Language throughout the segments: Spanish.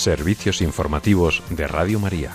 Servicios informativos de Radio María.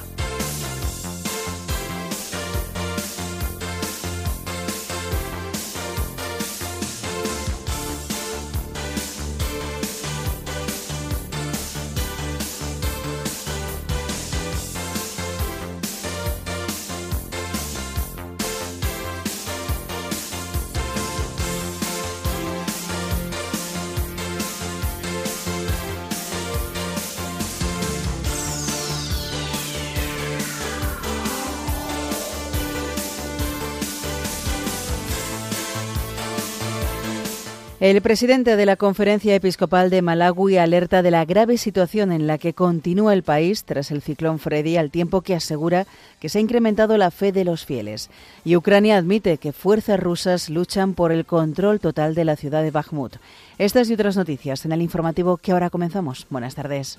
El presidente de la Conferencia Episcopal de Malawi alerta de la grave situación en la que continúa el país tras el ciclón Freddy, al tiempo que asegura que se ha incrementado la fe de los fieles. Y Ucrania admite que fuerzas rusas luchan por el control total de la ciudad de Bakhmut. Estas y otras noticias en el informativo que ahora comenzamos. Buenas tardes.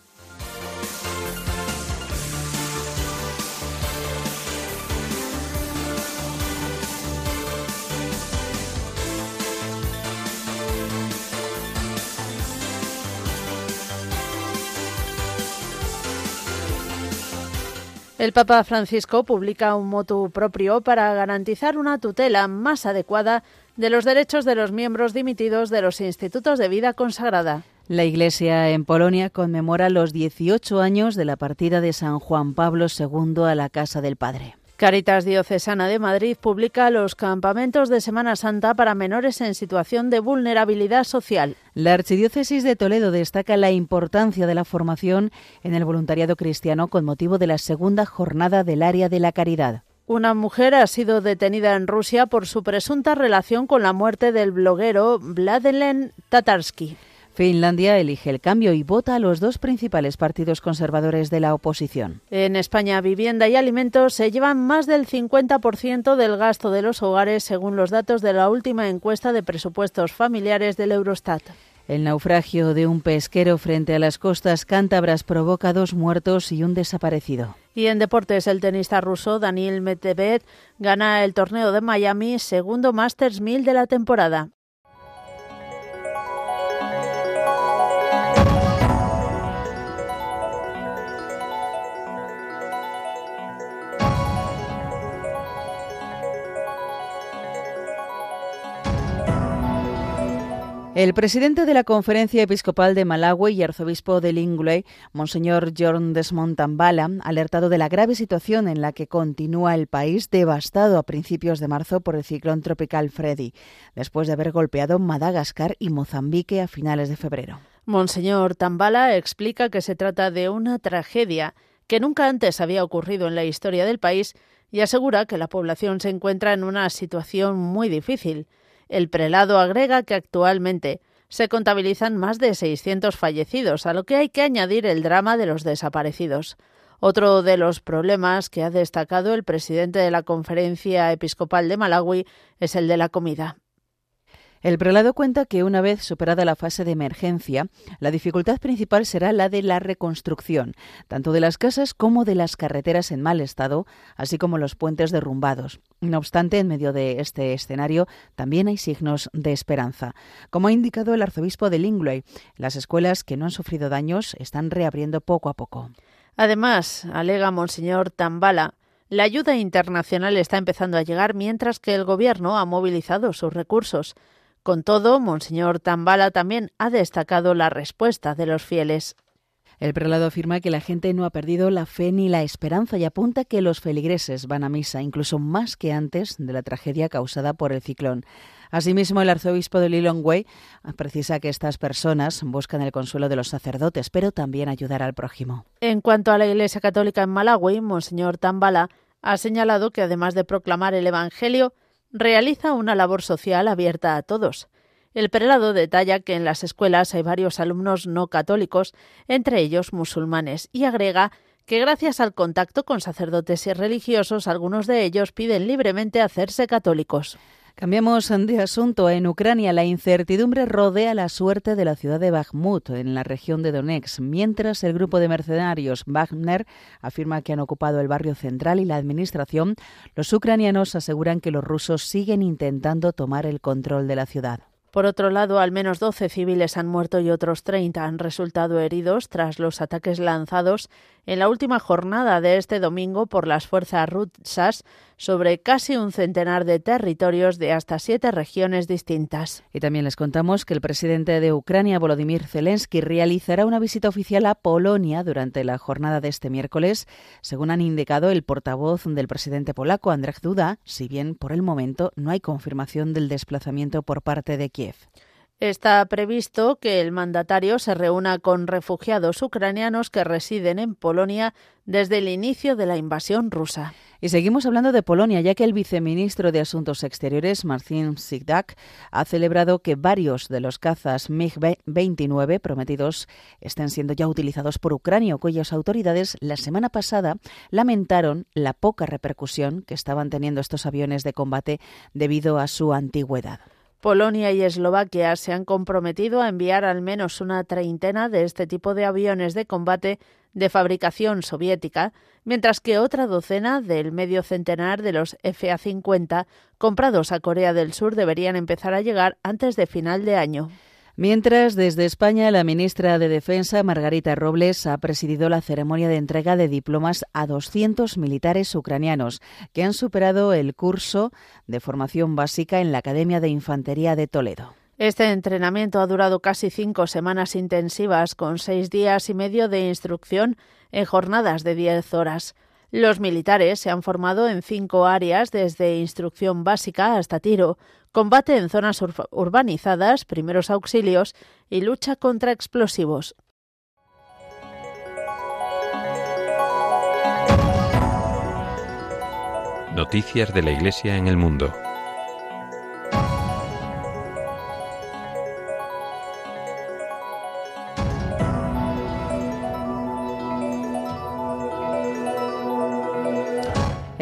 El Papa Francisco publica un motu propio para garantizar una tutela más adecuada de los derechos de los miembros dimitidos de los institutos de vida consagrada. La Iglesia en Polonia conmemora los 18 años de la partida de San Juan Pablo II a la Casa del Padre. Caritas Diocesana de Madrid publica los campamentos de Semana Santa para menores en situación de vulnerabilidad social. La Archidiócesis de Toledo destaca la importancia de la formación en el voluntariado cristiano con motivo de la segunda jornada del área de la caridad. Una mujer ha sido detenida en Rusia por su presunta relación con la muerte del bloguero Vladelen Tatarsky. Finlandia elige el cambio y vota a los dos principales partidos conservadores de la oposición. En España, vivienda y alimentos se llevan más del 50% del gasto de los hogares, según los datos de la última encuesta de presupuestos familiares del Eurostat. El naufragio de un pesquero frente a las costas cántabras provoca dos muertos y un desaparecido. Y en deportes, el tenista ruso Daniel Medvedev gana el torneo de Miami, segundo Masters 1000 de la temporada. El presidente de la Conferencia Episcopal de Malawi y arzobispo de Lingüe, Monseñor John Desmond Tambala, alertado de la grave situación en la que continúa el país devastado a principios de marzo por el ciclón tropical Freddy, después de haber golpeado Madagascar y Mozambique a finales de febrero. Monseñor Tambala explica que se trata de una tragedia que nunca antes había ocurrido en la historia del país y asegura que la población se encuentra en una situación muy difícil. El prelado agrega que actualmente se contabilizan más de 600 fallecidos, a lo que hay que añadir el drama de los desaparecidos. Otro de los problemas que ha destacado el presidente de la Conferencia Episcopal de Malawi es el de la comida. El prelado cuenta que una vez superada la fase de emergencia, la dificultad principal será la de la reconstrucción, tanto de las casas como de las carreteras en mal estado, así como los puentes derrumbados. No obstante, en medio de este escenario también hay signos de esperanza. Como ha indicado el arzobispo de Lingley, las escuelas que no han sufrido daños están reabriendo poco a poco. Además, alega Monseñor Tambala, la ayuda internacional está empezando a llegar mientras que el Gobierno ha movilizado sus recursos. Con todo, Monseñor Tambala también ha destacado la respuesta de los fieles. El prelado afirma que la gente no ha perdido la fe ni la esperanza y apunta que los feligreses van a misa incluso más que antes de la tragedia causada por el ciclón. Asimismo, el arzobispo de Lilongwe precisa que estas personas buscan el consuelo de los sacerdotes, pero también ayudar al prójimo. En cuanto a la Iglesia Católica en Malawi, Monseñor Tambala ha señalado que además de proclamar el Evangelio, realiza una labor social abierta a todos. El prelado detalla que en las escuelas hay varios alumnos no católicos, entre ellos musulmanes, y agrega que gracias al contacto con sacerdotes y religiosos algunos de ellos piden libremente hacerse católicos. Cambiamos de asunto. En Ucrania la incertidumbre rodea la suerte de la ciudad de Bakhmut, en la región de Donetsk, mientras el grupo de mercenarios Wagner afirma que han ocupado el barrio central y la administración, los ucranianos aseguran que los rusos siguen intentando tomar el control de la ciudad. Por otro lado, al menos 12 civiles han muerto y otros 30 han resultado heridos tras los ataques lanzados en la última jornada de este domingo por las fuerzas rusas sobre casi un centenar de territorios de hasta siete regiones distintas. Y también les contamos que el presidente de Ucrania, Volodymyr Zelensky, realizará una visita oficial a Polonia durante la jornada de este miércoles, según han indicado el portavoz del presidente polaco, Andrzej Duda, si bien por el momento no hay confirmación del desplazamiento por parte de Kiev. Está previsto que el mandatario se reúna con refugiados ucranianos que residen en Polonia desde el inicio de la invasión rusa. Y seguimos hablando de Polonia, ya que el viceministro de Asuntos Exteriores, Marcin Sigdak, ha celebrado que varios de los cazas MiG-29 prometidos estén siendo ya utilizados por Ucrania, cuyas autoridades la semana pasada lamentaron la poca repercusión que estaban teniendo estos aviones de combate debido a su antigüedad. Polonia y Eslovaquia se han comprometido a enviar al menos una treintena de este tipo de aviones de combate de fabricación soviética, mientras que otra docena del medio centenar de los FA-50 comprados a Corea del Sur deberían empezar a llegar antes de final de año. Mientras, desde España, la ministra de Defensa, Margarita Robles, ha presidido la ceremonia de entrega de diplomas a 200 militares ucranianos que han superado el curso de formación básica en la Academia de Infantería de Toledo. Este entrenamiento ha durado casi cinco semanas intensivas, con seis días y medio de instrucción en jornadas de diez horas. Los militares se han formado en cinco áreas, desde instrucción básica hasta tiro, combate en zonas urbanizadas, primeros auxilios y lucha contra explosivos. Noticias de la Iglesia en el mundo.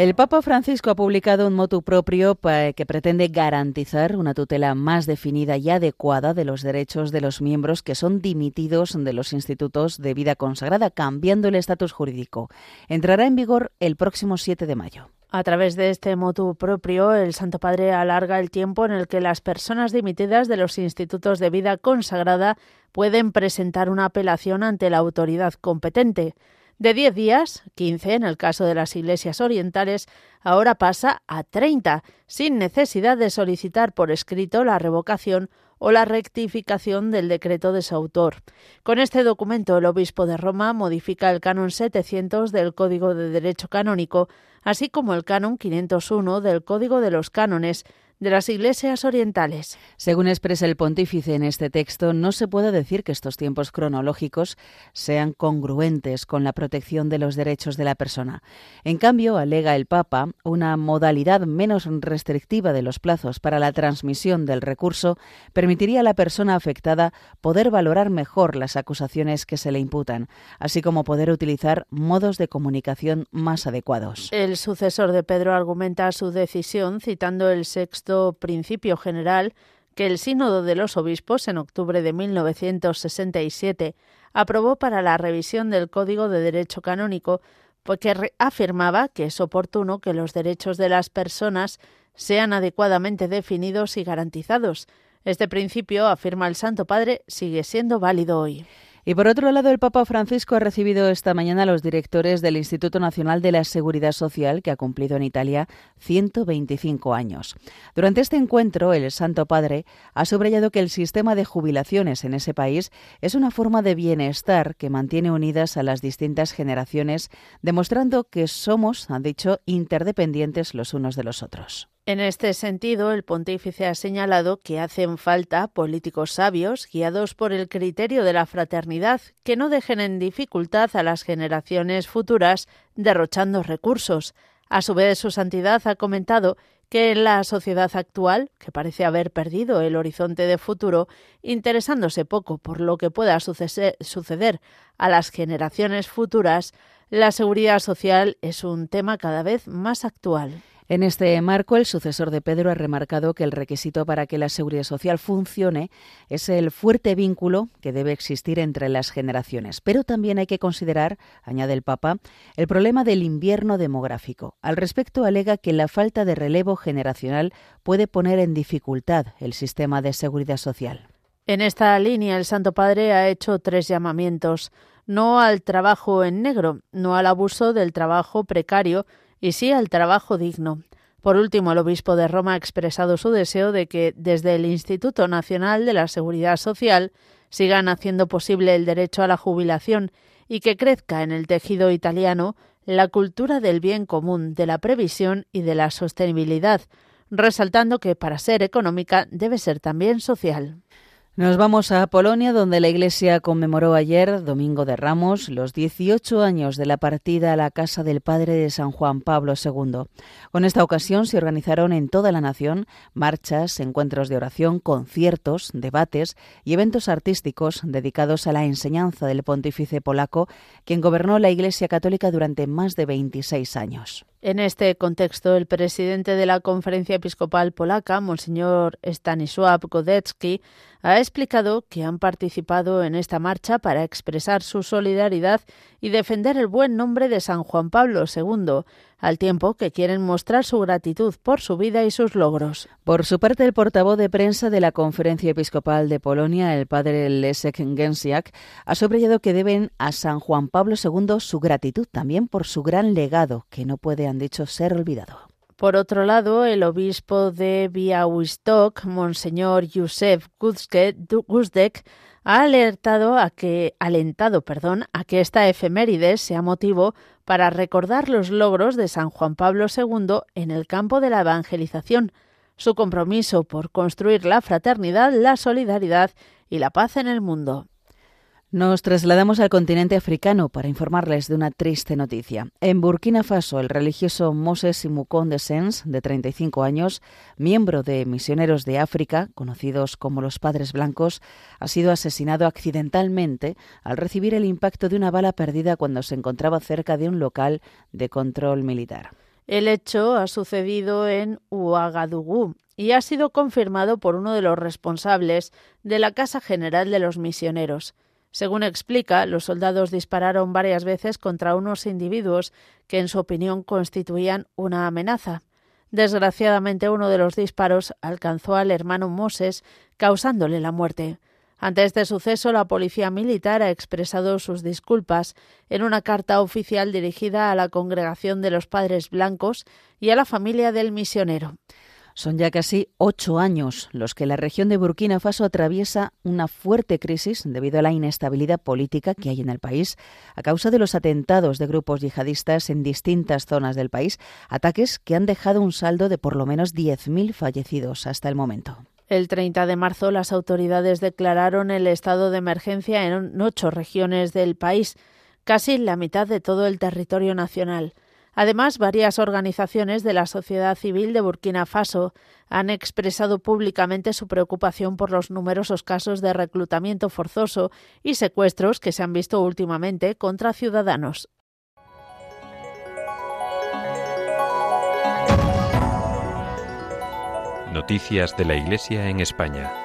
El Papa Francisco ha publicado un motu propio que pretende garantizar una tutela más definida y adecuada de los derechos de los miembros que son dimitidos de los institutos de vida consagrada, cambiando el estatus jurídico. Entrará en vigor el próximo 7 de mayo. A través de este motu propio, el Santo Padre alarga el tiempo en el que las personas dimitidas de los institutos de vida consagrada pueden presentar una apelación ante la autoridad competente. De 10 días, 15 en el caso de las iglesias orientales, ahora pasa a 30, sin necesidad de solicitar por escrito la revocación o la rectificación del decreto de su autor. Con este documento, el obispo de Roma modifica el canon 700 del Código de Derecho Canónico, así como el canon 501 del Código de los Cánones, de las iglesias orientales. Según expresa el pontífice en este texto, no se puede decir que estos tiempos cronológicos sean congruentes con la protección de los derechos de la persona. En cambio, alega el Papa, una modalidad menos restrictiva de los plazos para la transmisión del recurso permitiría a la persona afectada poder valorar mejor las acusaciones que se le imputan, así como poder utilizar modos de comunicación más adecuados. El sucesor de Pedro argumenta su decisión citando el sexto principio general que el Sínodo de los Obispos en octubre de 1967 aprobó para la revisión del Código de Derecho Canónico, porque afirmaba que es oportuno que los derechos de las personas sean adecuadamente definidos y garantizados. Este principio, afirma el Santo Padre, sigue siendo válido hoy. Y por otro lado, el Papa Francisco ha recibido esta mañana a los directores del Instituto Nacional de la Seguridad Social, que ha cumplido en Italia 125 años. Durante este encuentro, el Santo Padre ha subrayado que el sistema de jubilaciones en ese país es una forma de bienestar que mantiene unidas a las distintas generaciones, demostrando que somos, han dicho, interdependientes los unos de los otros. En este sentido, el pontífice ha señalado que hacen falta políticos sabios, guiados por el criterio de la fraternidad, que no dejen en dificultad a las generaciones futuras derrochando recursos. A su vez, su santidad ha comentado que en la sociedad actual, que parece haber perdido el horizonte de futuro, interesándose poco por lo que pueda suceder a las generaciones futuras, la seguridad social es un tema cada vez más actual. En este marco, el sucesor de Pedro ha remarcado que el requisito para que la seguridad social funcione es el fuerte vínculo que debe existir entre las generaciones. Pero también hay que considerar, añade el Papa, el problema del invierno demográfico. Al respecto, alega que la falta de relevo generacional puede poner en dificultad el sistema de seguridad social. En esta línea, el Santo Padre ha hecho tres llamamientos. No al trabajo en negro, no al abuso del trabajo precario, y sí al trabajo digno. Por último, el obispo de Roma ha expresado su deseo de que desde el Instituto Nacional de la Seguridad Social sigan haciendo posible el derecho a la jubilación y que crezca en el tejido italiano la cultura del bien común, de la previsión y de la sostenibilidad, resaltando que para ser económica debe ser también social. Nos vamos a Polonia, donde la Iglesia conmemoró ayer, Domingo de Ramos, los 18 años de la partida a la casa del Padre de San Juan Pablo II. Con esta ocasión se organizaron en toda la nación marchas, encuentros de oración, conciertos, debates y eventos artísticos dedicados a la enseñanza del pontífice polaco, quien gobernó la Iglesia Católica durante más de 26 años. En este contexto, el presidente de la Conferencia Episcopal Polaca, Monseñor Stanisław Godecki, ha explicado que han participado en esta marcha para expresar su solidaridad y defender el buen nombre de San Juan Pablo II, al tiempo que quieren mostrar su gratitud por su vida y sus logros. Por su parte, el portavoz de prensa de la Conferencia Episcopal de Polonia, el padre Leszek Gęsiak, ha subrayado que deben a San Juan Pablo II su gratitud también por su gran legado, que no puede, han dicho, ser olvidado. Por otro lado, el obispo de Białystok, Monseñor Józef Guzdek, ha alertado a que, alentado perdón, a que esta efeméride sea motivo para recordar los logros de San Juan Pablo II en el campo de la evangelización, su compromiso por construir la fraternidad, la solidaridad y la paz en el mundo. Nos trasladamos al continente africano para informarles de una triste noticia. En Burkina Faso, el religioso Moses Simukon de Sens, de 35 años, miembro de Misioneros de África, conocidos como los Padres Blancos, ha sido asesinado accidentalmente al recibir el impacto de una bala perdida cuando se encontraba cerca de un local de control militar. El hecho ha sucedido en Ouagadougou y ha sido confirmado por uno de los responsables de la Casa General de los Misioneros. Según explica, los soldados dispararon varias veces contra unos individuos que, en su opinión, constituían una amenaza. Desgraciadamente, uno de los disparos alcanzó al hermano Moses, causándole la muerte. Ante este suceso, la policía militar ha expresado sus disculpas en una carta oficial dirigida a la Congregación de los Padres Blancos y a la familia del misionero. Son ya casi ocho años los que la región de Burkina Faso atraviesa una fuerte crisis debido a la inestabilidad política que hay en el país a causa de los atentados de grupos yihadistas en distintas zonas del país, ataques que han dejado un saldo de por lo menos 10.000 fallecidos hasta el momento. El 30 de marzo las autoridades declararon el estado de emergencia en ocho regiones del país, casi la mitad de todo el territorio nacional. Además, varias organizaciones de la sociedad civil de Burkina Faso han expresado públicamente su preocupación por los numerosos casos de reclutamiento forzoso y secuestros que se han visto últimamente contra ciudadanos. Noticias de la Iglesia en España.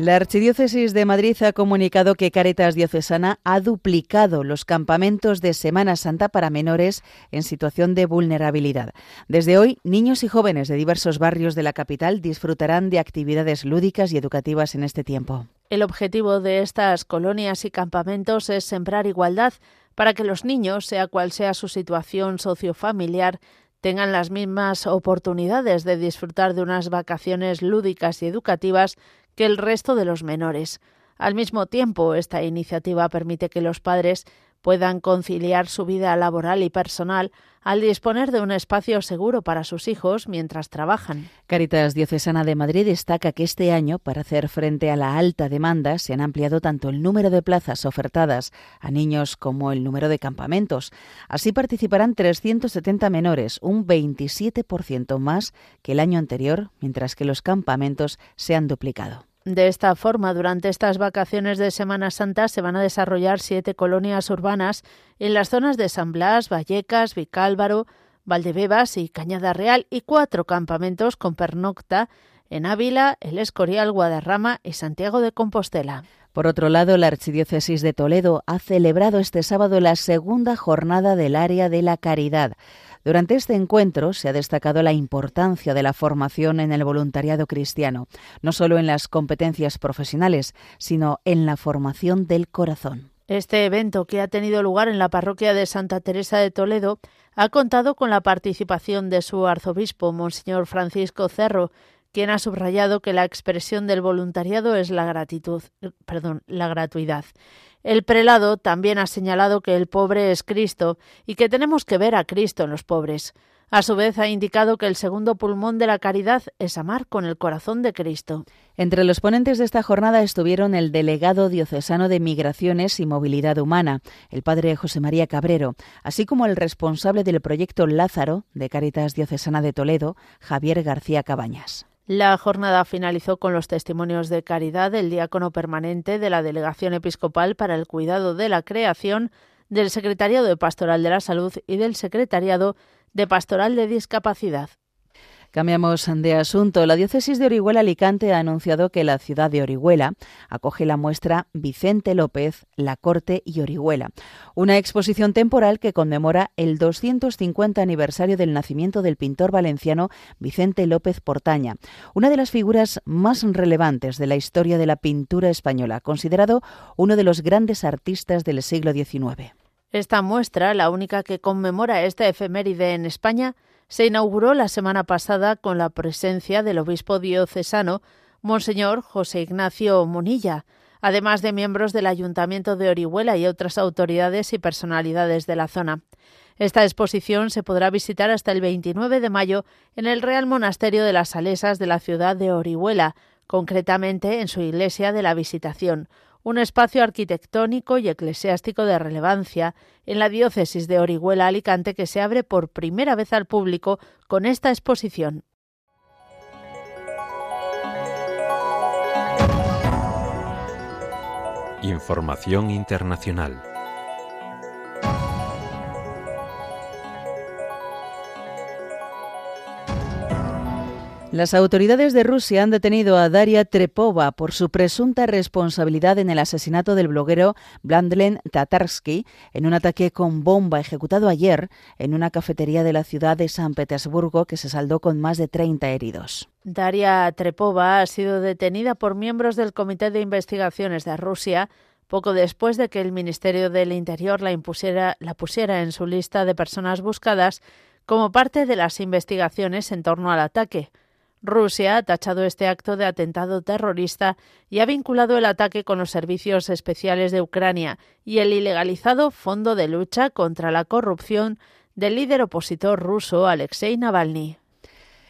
La Archidiócesis de Madrid ha comunicado que Caritas Diocesana ha duplicado los campamentos de Semana Santa para menores en situación de vulnerabilidad. Desde hoy, niños y jóvenes de diversos barrios de la capital disfrutarán de actividades lúdicas y educativas en este tiempo. El objetivo de estas colonias y campamentos es sembrar igualdad para que los niños, sea cual sea su situación sociofamiliar, tengan las mismas oportunidades de disfrutar de unas vacaciones lúdicas y educativas que el resto de los menores. Al mismo tiempo, esta iniciativa permite que los padres puedan conciliar su vida laboral y personal al disponer de un espacio seguro para sus hijos mientras trabajan. Caritas Diocesana de Madrid destaca que este año, para hacer frente a la alta demanda, se han ampliado tanto el número de plazas ofertadas a niños como el número de campamentos. Así participarán 370 menores, un 27% más que el año anterior, mientras que los campamentos se han duplicado. De esta forma, durante estas vacaciones de Semana Santa se van a desarrollar siete colonias urbanas en las zonas de San Blas, Vallecas, Vicálvaro, Valdebebas y Cañada Real y cuatro campamentos con pernocta en Ávila, El Escorial, Guadarrama y Santiago de Compostela. Por otro lado, la Archidiócesis de Toledo ha celebrado este sábado la segunda jornada del área de la caridad. Durante este encuentro se ha destacado la importancia de la formación en el voluntariado cristiano, no solo en las competencias profesionales, sino en la formación del corazón. Este evento, que ha tenido lugar en la parroquia de Santa Teresa de Toledo, ha contado con la participación de su arzobispo, Monseñor Francisco Cerro, quien ha subrayado que la expresión del voluntariado es la gratitud, perdón, la gratuidad. El prelado también ha señalado que el pobre es Cristo y que tenemos que ver a Cristo en los pobres. A su vez, ha indicado que el segundo pulmón de la caridad es amar con el corazón de Cristo. Entre los ponentes de esta jornada estuvieron el delegado diocesano de Migraciones y Movilidad Humana, el padre José María Cabrero, así como el responsable del proyecto Lázaro de Caritas Diocesana de Toledo, Javier García Cabañas. La jornada finalizó con los testimonios de caridad del diácono permanente de la Delegación Episcopal para el Cuidado de la Creación, del Secretariado de Pastoral de la Salud y del Secretariado de Pastoral de Discapacidad. Cambiamos de asunto. La diócesis de Orihuela Alicante ha anunciado que la ciudad de Orihuela acoge la muestra Vicente López, La Corte y Orihuela, una exposición temporal que conmemora el 250 aniversario del nacimiento del pintor valenciano Vicente López Portaña, una de las figuras más relevantes de la historia de la pintura española, considerado uno de los grandes artistas del siglo XIX. Esta muestra, la única que conmemora esta efeméride en España, se inauguró la semana pasada con la presencia del obispo diocesano, Monseñor José Ignacio Monilla, además de miembros del Ayuntamiento de Orihuela y otras autoridades y personalidades de la zona. Esta exposición se podrá visitar hasta el 29 de mayo en el Real Monasterio de las Salesas de la ciudad de Orihuela, concretamente en su iglesia de la Visitación, un espacio arquitectónico y eclesiástico de relevancia en la diócesis de Orihuela Alicante que se abre por primera vez al público con esta exposición. Información internacional. Las autoridades de Rusia han detenido a Daria Trepova por su presunta responsabilidad en el asesinato del bloguero Blandlen Tatarsky en un ataque con bomba ejecutado ayer en una cafetería de la ciudad de San Petersburgo que se saldó con más de 30 heridos. Daria Trepova ha sido detenida por miembros del Comité de Investigaciones de Rusia poco después de que el Ministerio del Interior la, impusiera, la pusiera en su lista de personas buscadas como parte de las investigaciones en torno al ataque. Rusia ha tachado este acto de atentado terrorista y ha vinculado el ataque con los servicios especiales de Ucrania y el ilegalizado Fondo de Lucha contra la Corrupción del líder opositor ruso Alexei Navalny.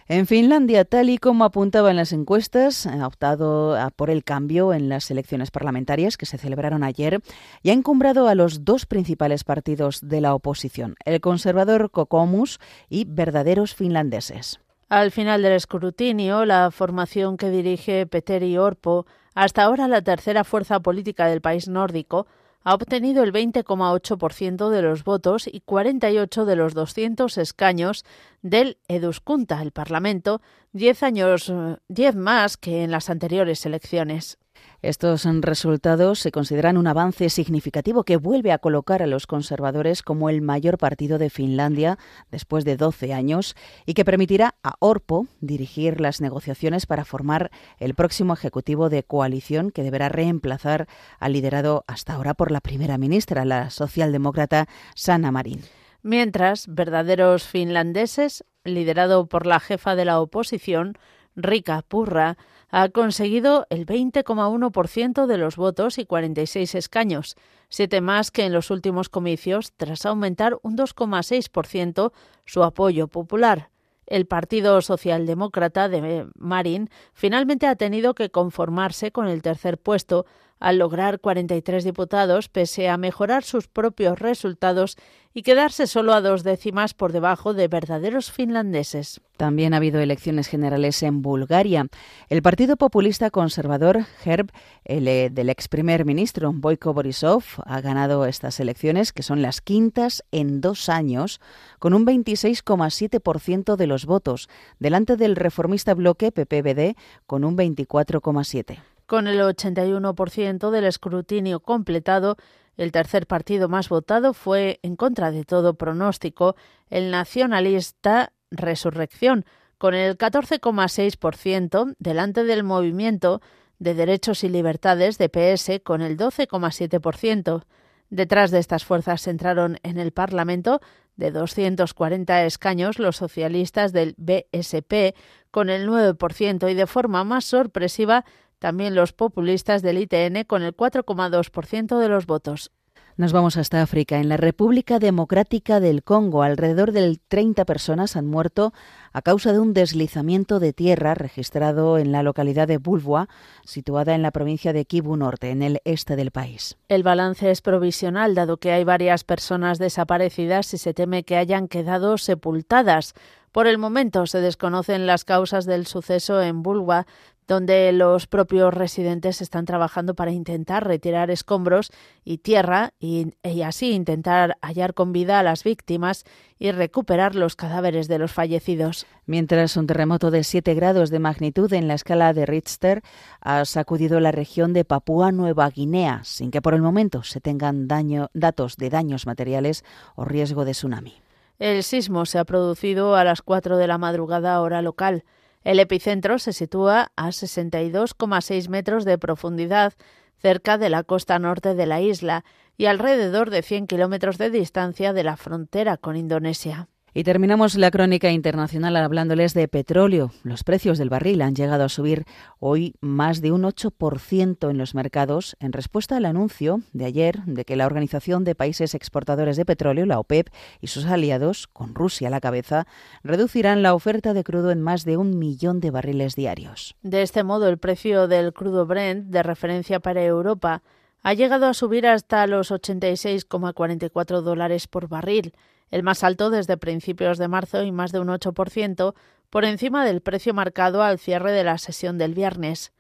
En Finlandia, tal y como apuntaba en las encuestas, ha optado por el cambio en las elecciones parlamentarias que se celebraron ayer y ha encumbrado a los dos principales partidos de la oposición, el conservador Kokoomus y verdaderos finlandeses. Al final del escrutinio, la formación que dirige Petteri Orpo, hasta ahora la tercera fuerza política del país nórdico, ha obtenido el 20,8% de los votos y 48 de los 200 escaños del Eduskunta, el Parlamento, 10 años, 10 más que en las anteriores elecciones. Estos resultados se consideran un avance significativo que vuelve a colocar a los conservadores como el mayor partido de Finlandia después de 12 años y que permitirá a Orpo dirigir las negociaciones para formar el próximo ejecutivo de coalición que deberá reemplazar al liderado hasta ahora por la primera ministra, la socialdemócrata Sanna Marin. Mientras, verdaderos finlandeses, liderado por la jefa de la oposición, Rika Purra, ha conseguido el 20,1% de los votos y 46 escaños, siete más que en los últimos comicios, tras aumentar un 2,6% su apoyo popular. El Partido Socialdemócrata de Marin finalmente ha tenido que conformarse con el tercer puesto, al lograr 43 diputados, pese a mejorar sus propios resultados y quedarse solo a dos décimas por debajo de verdaderos finlandeses. También ha habido elecciones generales en Bulgaria. El Partido Populista Conservador Herb, el eh, del ex primer ministro Boyko Borisov, ha ganado estas elecciones, que son las quintas en dos años, con un 26,7% de los votos, delante del reformista bloque PPBD con un 24,7%. Con el 81% del escrutinio completado, el tercer partido más votado fue, en contra de todo pronóstico, el nacionalista Resurrección, con el 14,6% delante del movimiento de Derechos y Libertades de PS con el 12,7%. Detrás de estas fuerzas entraron en el Parlamento de 240 escaños los socialistas del BSP con el 9% y de forma más sorpresiva también los populistas del ITN con el 4,2% de los votos. Nos vamos hasta África. En la República Democrática del Congo, alrededor de 30 personas han muerto a causa de un deslizamiento de tierra registrado en la localidad de Bulvoa, situada en la provincia de Kivu Norte, en el este del país. El balance es provisional, dado que hay varias personas desaparecidas y se teme que hayan quedado sepultadas. Por el momento se desconocen las causas del suceso en Bulwa, donde los propios residentes están trabajando para intentar retirar escombros y tierra y, así intentar hallar con vida a las víctimas y recuperar los cadáveres de los fallecidos. Mientras un terremoto de 7 grados de magnitud en la escala de Richter ha sacudido la región de Papúa Nueva Guinea, sin que por el momento se tengan datos de daños materiales o riesgo de tsunami. El sismo se ha producido a las 4 de la madrugada hora local. El epicentro se sitúa a 62,6 metros de profundidad cerca de la costa norte de la isla y alrededor de 100 kilómetros de distancia de la frontera con Indonesia. Y terminamos la crónica internacional hablándoles de petróleo. Los precios del barril han llegado a subir hoy más de un 8% en los mercados en respuesta al anuncio de ayer de que la Organización de Países Exportadores de Petróleo, la OPEP, y sus aliados, con Rusia a la cabeza, reducirán la oferta de crudo en más de un millón de barriles diarios. De este modo, el precio del crudo Brent, de referencia para Europa, ha llegado a subir hasta los 86,44 dólares por barril el más alto desde principios de marzo y más de un 8% por encima del precio marcado al cierre de la sesión del viernes.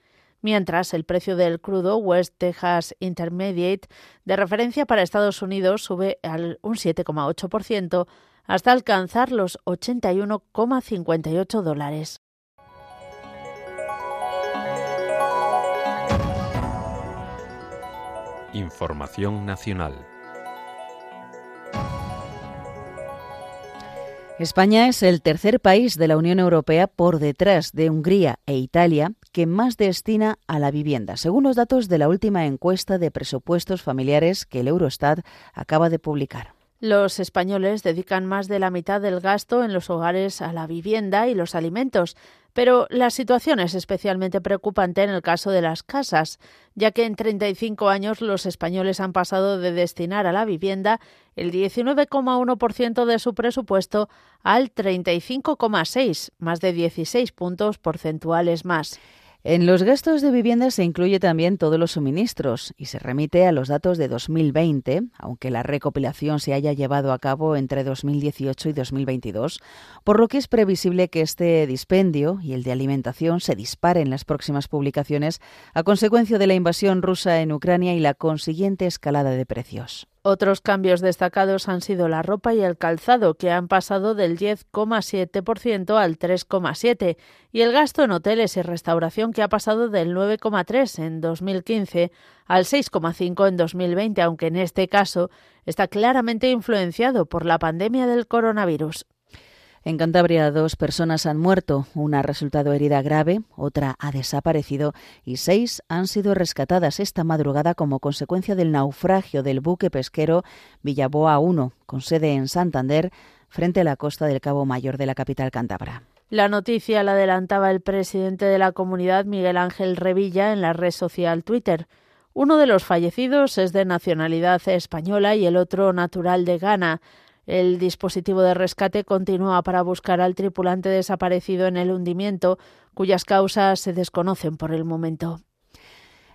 Mientras el precio del crudo West Texas Intermediate de referencia para Estados Unidos sube al un 7,8% hasta alcanzar los 81,58 dólares. Información nacional. España es el tercer país de la Unión Europea por detrás de Hungría e Italia que más destina a la vivienda, según los datos de la última encuesta de presupuestos familiares que el Eurostat acaba de publicar. Los españoles dedican más de la mitad del gasto en los hogares a la vivienda y los alimentos, pero la situación es especialmente preocupante en el caso de las casas, ya que en 35 años los españoles han pasado de destinar a la vivienda el 19,1% de su presupuesto al 35,6, más de 16 puntos porcentuales más. En los gastos de vivienda se incluye también todos los suministros y se remite a los datos de 2020, aunque la recopilación se haya llevado a cabo entre 2018 y 2022, por lo que es previsible que este dispendio y el de alimentación se disparen en las próximas publicaciones a consecuencia de la invasión rusa en Ucrania y la consiguiente escalada de precios. Otros cambios destacados han sido la ropa y el calzado, que han pasado del 10,7% al 3,7%, y el gasto en hoteles y restauración, que ha pasado del 9,3% en 2015 al 6,5% en 2020, aunque en este caso está claramente influenciado por la pandemia del coronavirus. En Cantabria, dos personas han muerto, una ha resultado herida grave, otra ha desaparecido y seis han sido rescatadas esta madrugada como consecuencia del naufragio del buque pesquero Villaboa 1, con sede en Santander, frente a la costa del Cabo Mayor de la capital cántabra. La noticia la adelantaba el presidente de la comunidad, Miguel Ángel Revilla, en la red social Twitter. Uno de los fallecidos es de nacionalidad española y el otro natural de Ghana. El dispositivo de rescate continúa para buscar al tripulante desaparecido en el hundimiento, cuyas causas se desconocen por el momento.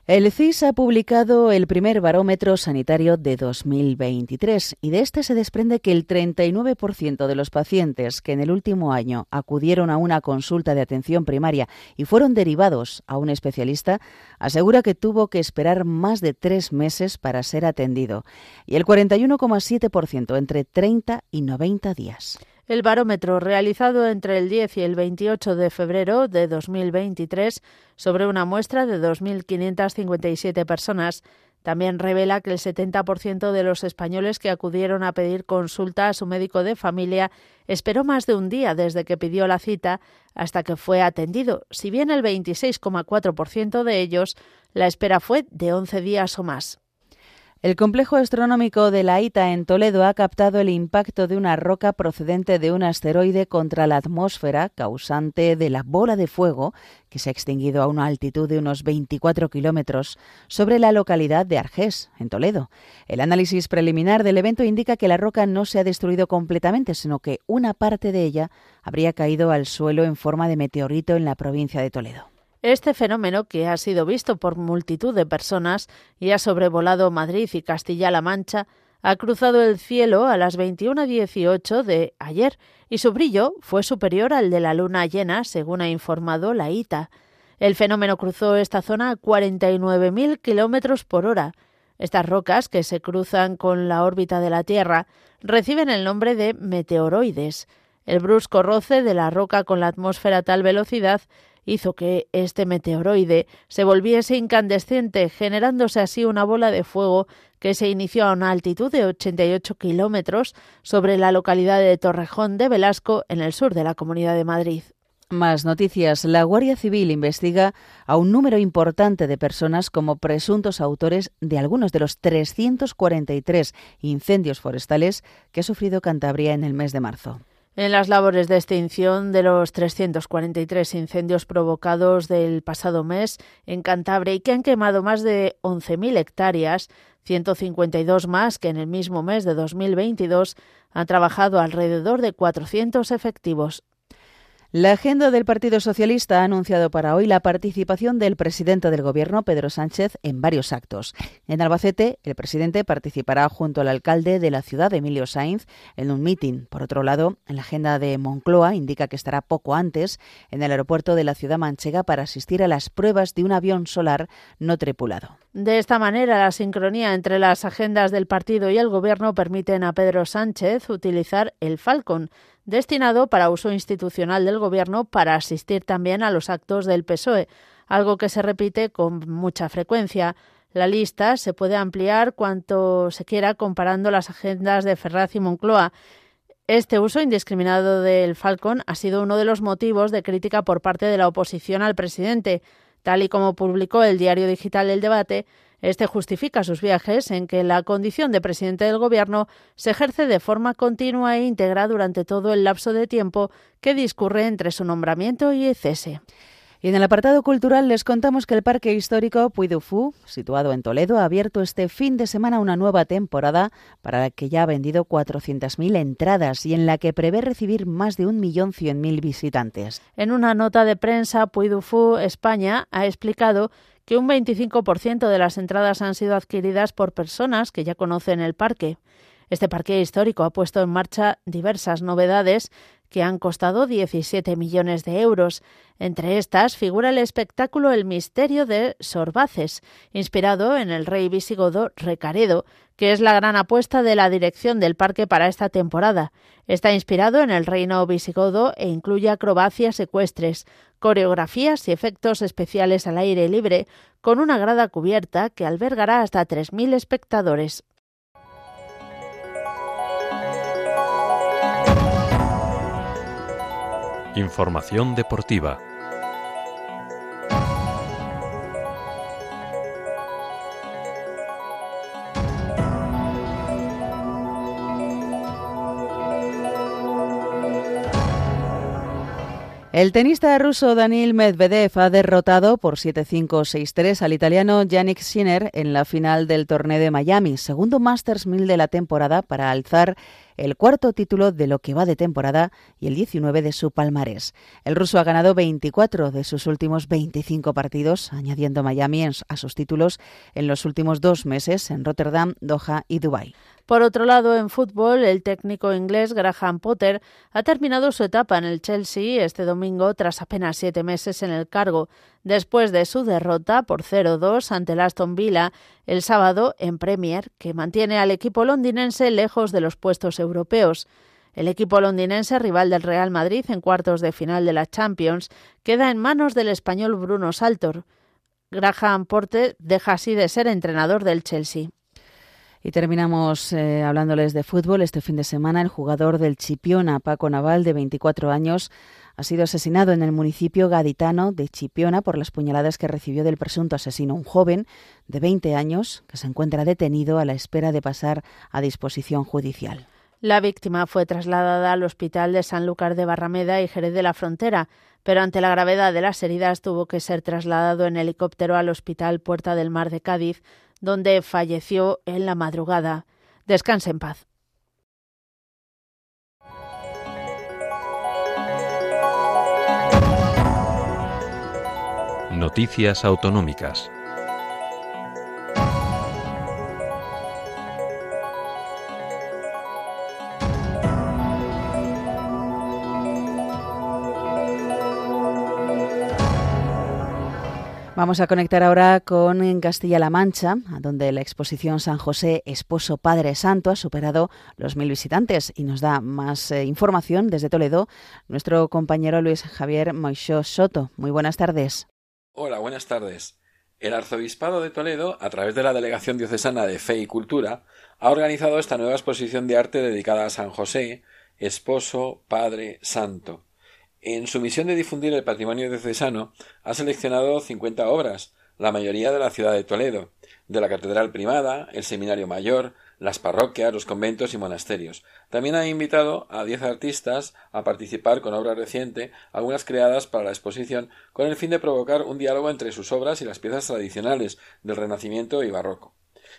El CIS ha publicado el primer barómetro sanitario de 2023 y de este se desprende que el 39% de los pacientes que en el último año acudieron a una consulta de atención primaria y fueron derivados a un especialista asegura que tuvo que esperar más de tres meses para ser atendido y el 41,7% entre 30 y 90 días. El barómetro realizado entre el 10 y el 28 de febrero de 2023 sobre una muestra de 2.557 personas también revela que el 70% de los españoles que acudieron a pedir consulta a su médico de familia esperó más de un día desde que pidió la cita hasta que fue atendido, si bien el 26,4% de ellos la espera fue de 11 días o más. El complejo astronómico de la ITA en Toledo ha captado el impacto de una roca procedente de un asteroide contra la atmósfera causante de la bola de fuego que se ha extinguido a una altitud de unos 24 kilómetros sobre la localidad de Argés, en Toledo. El análisis preliminar del evento indica que la roca no se ha destruido completamente, sino que una parte de ella habría caído al suelo en forma de meteorito en la provincia de Toledo. Este fenómeno, que ha sido visto por multitud de personas y ha sobrevolado Madrid y Castilla-La Mancha, ha cruzado el cielo a las 21.18 de ayer y su brillo fue superior al de la luna llena, según ha informado la ITA. El fenómeno cruzó esta zona a 49.000 kilómetros por hora. Estas rocas, que se cruzan con la órbita de la Tierra, reciben el nombre de meteoroides. El brusco roce de la roca con la atmósfera a tal velocidad hizo que este meteoroide se volviese incandescente, generándose así una bola de fuego que se inició a una altitud de 88 kilómetros sobre la localidad de Torrejón de Velasco, en el sur de la Comunidad de Madrid. Más noticias. La Guardia Civil investiga a un número importante de personas como presuntos autores de algunos de los 343 incendios forestales que ha sufrido Cantabria en el mes de marzo. En las labores de extinción de los 343 incendios provocados del pasado mes en Cantabria y que han quemado más de 11.000 hectáreas, 152 más que en el mismo mes de 2022, han trabajado alrededor de 400 efectivos. La agenda del Partido Socialista ha anunciado para hoy la participación del presidente del Gobierno, Pedro Sánchez, en varios actos. En Albacete, el presidente participará junto al alcalde de la ciudad, Emilio Sainz, en un mitin. Por otro lado, en la agenda de Moncloa indica que estará poco antes en el aeropuerto de la ciudad manchega para asistir a las pruebas de un avión solar no tripulado. De esta manera, la sincronía entre las agendas del partido y el Gobierno permiten a Pedro Sánchez utilizar el Falcon destinado para uso institucional del Gobierno para asistir también a los actos del PSOE, algo que se repite con mucha frecuencia. La lista se puede ampliar cuanto se quiera comparando las agendas de Ferraz y Moncloa. Este uso indiscriminado del Falcon ha sido uno de los motivos de crítica por parte de la oposición al presidente. Tal y como publicó el diario digital El Debate, este justifica sus viajes en que la condición de presidente del Gobierno se ejerce de forma continua e íntegra durante todo el lapso de tiempo que discurre entre su nombramiento y cese. Y en el apartado cultural les contamos que el Parque Histórico Puy situado en Toledo, ha abierto este fin de semana una nueva temporada para la que ya ha vendido 400.000 entradas y en la que prevé recibir más de 1.100.000 visitantes. En una nota de prensa, Puy España ha explicado que un 25% de las entradas han sido adquiridas por personas que ya conocen el parque. Este parque histórico ha puesto en marcha diversas novedades que han costado 17 millones de euros. Entre estas figura el espectáculo El misterio de Sorbaces, inspirado en el rey visigodo Recaredo, que es la gran apuesta de la dirección del parque para esta temporada. Está inspirado en el reino visigodo e incluye acrobacias ecuestres, coreografías y efectos especiales al aire libre, con una grada cubierta que albergará hasta 3.000 espectadores. Información deportiva. El tenista ruso Daniil Medvedev ha derrotado por 7-5-6-3 al italiano Yannick Sinner en la final del torneo de Miami, segundo Masters 1000 de la temporada para alzar el cuarto título de lo que va de temporada y el 19 de su palmarés. El ruso ha ganado 24 de sus últimos 25 partidos, añadiendo Miami a sus títulos en los últimos dos meses en Rotterdam, Doha y Dubái. Por otro lado, en fútbol, el técnico inglés Graham Potter ha terminado su etapa en el Chelsea este domingo tras apenas siete meses en el cargo, después de su derrota por 0-2 ante el Aston Villa el sábado en Premier, que mantiene al equipo londinense lejos de los puestos europeos. El equipo londinense, rival del Real Madrid en cuartos de final de la Champions, queda en manos del español Bruno Saltor. Graham Potter deja así de ser entrenador del Chelsea. Y terminamos eh, hablándoles de fútbol. Este fin de semana el jugador del Chipiona, Paco Naval, de 24 años, ha sido asesinado en el municipio gaditano de Chipiona por las puñaladas que recibió del presunto asesino, un joven de 20 años que se encuentra detenido a la espera de pasar a disposición judicial. La víctima fue trasladada al hospital de Sanlúcar de Barrameda y Jerez de la Frontera, pero ante la gravedad de las heridas tuvo que ser trasladado en helicóptero al Hospital Puerta del Mar de Cádiz, donde falleció en la madrugada. Descanse en paz. Noticias Autonómicas. Vamos a conectar ahora con Castilla-La Mancha, donde la exposición San José Esposo Padre Santo ha superado los mil visitantes y nos da más eh, información desde Toledo nuestro compañero Luis Javier Moixó Soto. Muy buenas tardes. Hola, buenas tardes. El Arzobispado de Toledo, a través de la Delegación Diocesana de Fe y Cultura, ha organizado esta nueva exposición de arte dedicada a San José, Esposo Padre Santo en su misión de difundir el patrimonio diocesano, ha seleccionado 50 obras, la mayoría de la ciudad de Toledo, de la Catedral Primada, el Seminario Mayor, las parroquias, los conventos y monasterios. También ha invitado a 10 artistas a participar con obra reciente, algunas creadas para la exposición, con el fin de provocar un diálogo entre sus obras y las piezas tradicionales del Renacimiento y Barroco.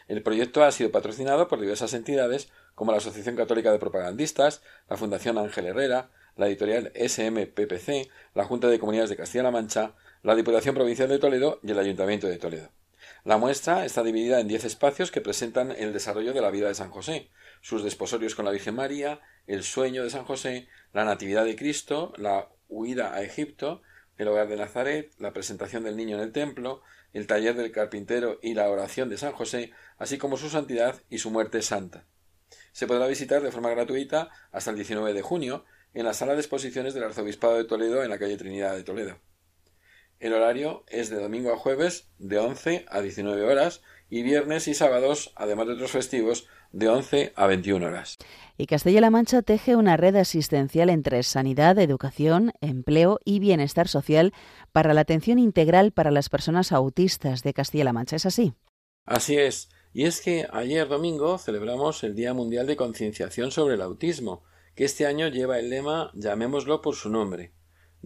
El proyecto ha sido patrocinado por diversas entidades como la Asociación Católica de Propagandistas, la Fundación Ángel Herrera, la editorial SMPPC, la Junta de Comunidades de Castilla-La Mancha, la Diputación Provincial de Toledo y el Ayuntamiento de Toledo. La muestra está dividida en diez espacios que presentan el desarrollo de la vida de San José, sus desposorios con la Virgen María, el sueño de San José, la Natividad de Cristo, la huida a Egipto, el hogar de Nazaret, la presentación del niño en el templo, el taller del carpintero y la oración de San José, así como su santidad y su muerte santa. Se podrá visitar de forma gratuita hasta el 19 de junio en la sala de exposiciones del Arzobispado de Toledo en la calle Trinidad de Toledo. El horario es de domingo a jueves de 11 a 19 horas y viernes y sábados, además de otros festivos, de 11 a 21 horas. Y Castilla-La Mancha teje una red asistencial entre sanidad, educación, empleo y bienestar social para la atención integral para las personas autistas de Castilla-La Mancha. ¿Es así? Así es. Y es que ayer domingo celebramos el Día Mundial de Concienciación sobre el Autismo, que este año lleva el lema llamémoslo por su nombre.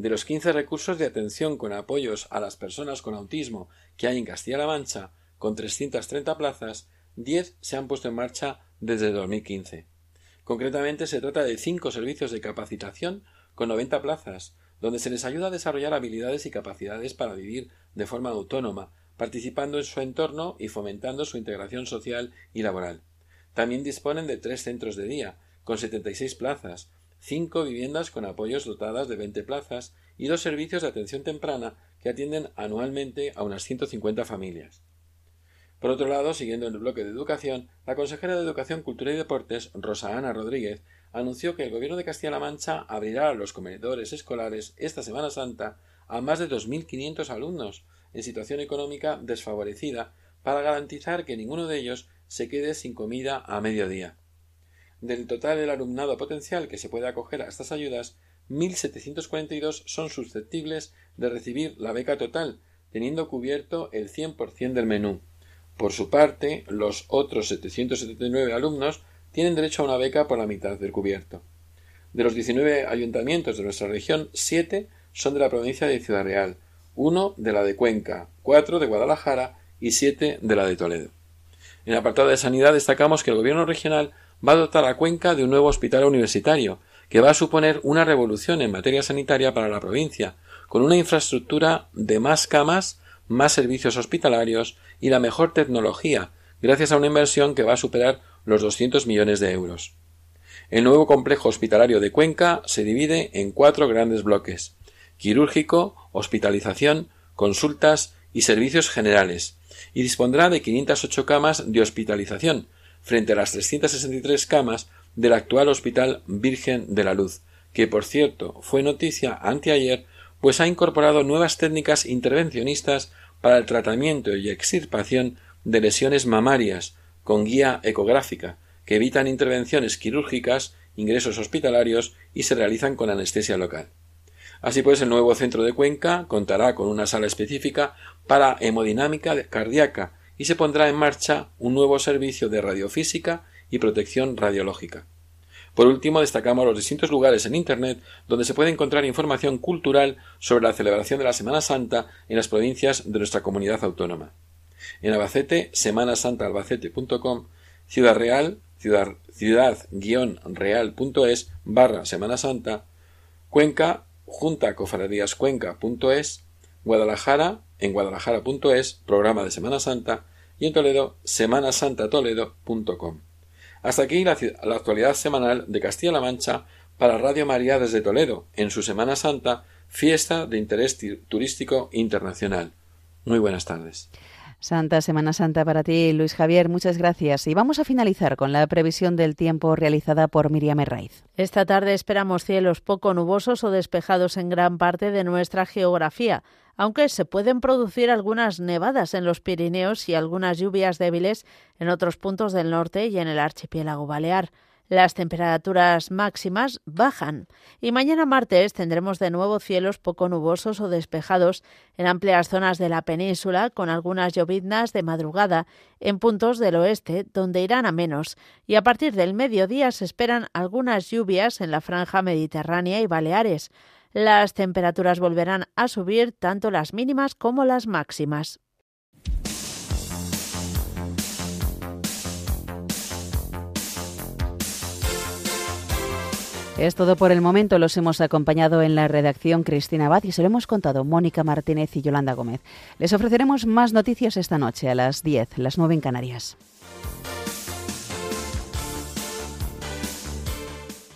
De los 15 recursos de atención con apoyos a las personas con autismo que hay en Castilla-La Mancha, con 330 plazas, 10 se han puesto en marcha desde 2015. Concretamente se trata de cinco servicios de capacitación con 90 plazas, donde se les ayuda a desarrollar habilidades y capacidades para vivir de forma autónoma, participando en su entorno y fomentando su integración social y laboral. También disponen de tres centros de día, con 76 plazas, cinco viviendas con apoyos dotadas de 20 plazas y dos servicios de atención temprana que atienden anualmente a unas 150 familias. Por otro lado, siguiendo en el bloque de educación, la consejera de Educación, Cultura y Deportes, Rosa Ana Rodríguez, anunció que el Gobierno de Castilla-La Mancha abrirá los comedores escolares esta Semana Santa a más de 2.500 alumnos en situación económica desfavorecida para garantizar que ninguno de ellos se quede sin comida a mediodía. Del total del alumnado potencial que se puede acoger a estas ayudas, 1.742 son susceptibles de recibir la beca total, teniendo cubierto el 100% del menú. Por su parte, los otros 779 alumnos tienen derecho a una beca por la mitad del cubierto. De los 19 ayuntamientos de nuestra región, 7 son de la provincia de Ciudad Real, 1 de la de Cuenca, 4 de Guadalajara y 7 de la de Toledo. En el apartado de sanidad destacamos que el Gobierno regional va a dotar a Cuenca de un nuevo hospital universitario, que va a suponer una revolución en materia sanitaria para la provincia, con una infraestructura de más camas, más servicios hospitalarios y la mejor tecnología, gracias a una inversión que va a superar los 200 millones de euros. El nuevo complejo hospitalario de Cuenca se divide en cuatro grandes bloques quirúrgico, hospitalización, consultas y servicios generales, y dispondrá de 508 camas de hospitalización, frente a las 363 camas del actual Hospital Virgen de la Luz, que por cierto fue noticia anteayer, pues ha incorporado nuevas técnicas intervencionistas para el tratamiento y extirpación de lesiones mamarias con guía ecográfica, que evitan intervenciones quirúrgicas, ingresos hospitalarios y se realizan con anestesia local. Así pues, el nuevo centro de Cuenca contará con una sala específica para hemodinámica cardíaca y se pondrá en marcha un nuevo servicio de radiofísica y protección radiológica. Por último, destacamos los distintos lugares en Internet donde se puede encontrar información cultural sobre la celebración de la Semana Santa en las provincias de nuestra comunidad autónoma. En Albacete, semanasantalbacete.com, Ciudad Real, ciudad-real.es barra Semana Santa, Cuenca, juntacofradíascuenca.es, Guadalajara, en guadalajara.es, programa de Semana Santa, y en Toledo, semanasantatoledo.com. Hasta aquí la, la, actualidad semanal de Castilla-La Mancha para Radio María desde Toledo, en su Semana Santa, fiesta de interés turístico internacional. Muy buenas tardes. Santa Semana Santa para ti, Luis Javier, muchas gracias. Y vamos a finalizar con la previsión del tiempo realizada por Miriam Herraiz. Esta tarde esperamos cielos poco nubosos o despejados en gran parte de nuestra geografía, aunque se pueden producir algunas nevadas en los Pirineos y algunas lluvias débiles en otros puntos del norte y en el archipiélago balear. Las temperaturas máximas bajan y mañana martes tendremos de nuevo cielos poco nubosos o despejados en amplias zonas de la península con algunas lloviznas de madrugada en puntos del oeste donde irán a menos y a partir del mediodía se esperan algunas lluvias en la franja mediterránea y Baleares. Las temperaturas volverán a subir tanto las mínimas como las máximas. Es todo por el momento. Los hemos acompañado en la redacción Cristina Abad y se lo hemos contado Mónica Martínez y Yolanda Gómez. Les ofreceremos más noticias esta noche a las 10, las 9 en Canarias.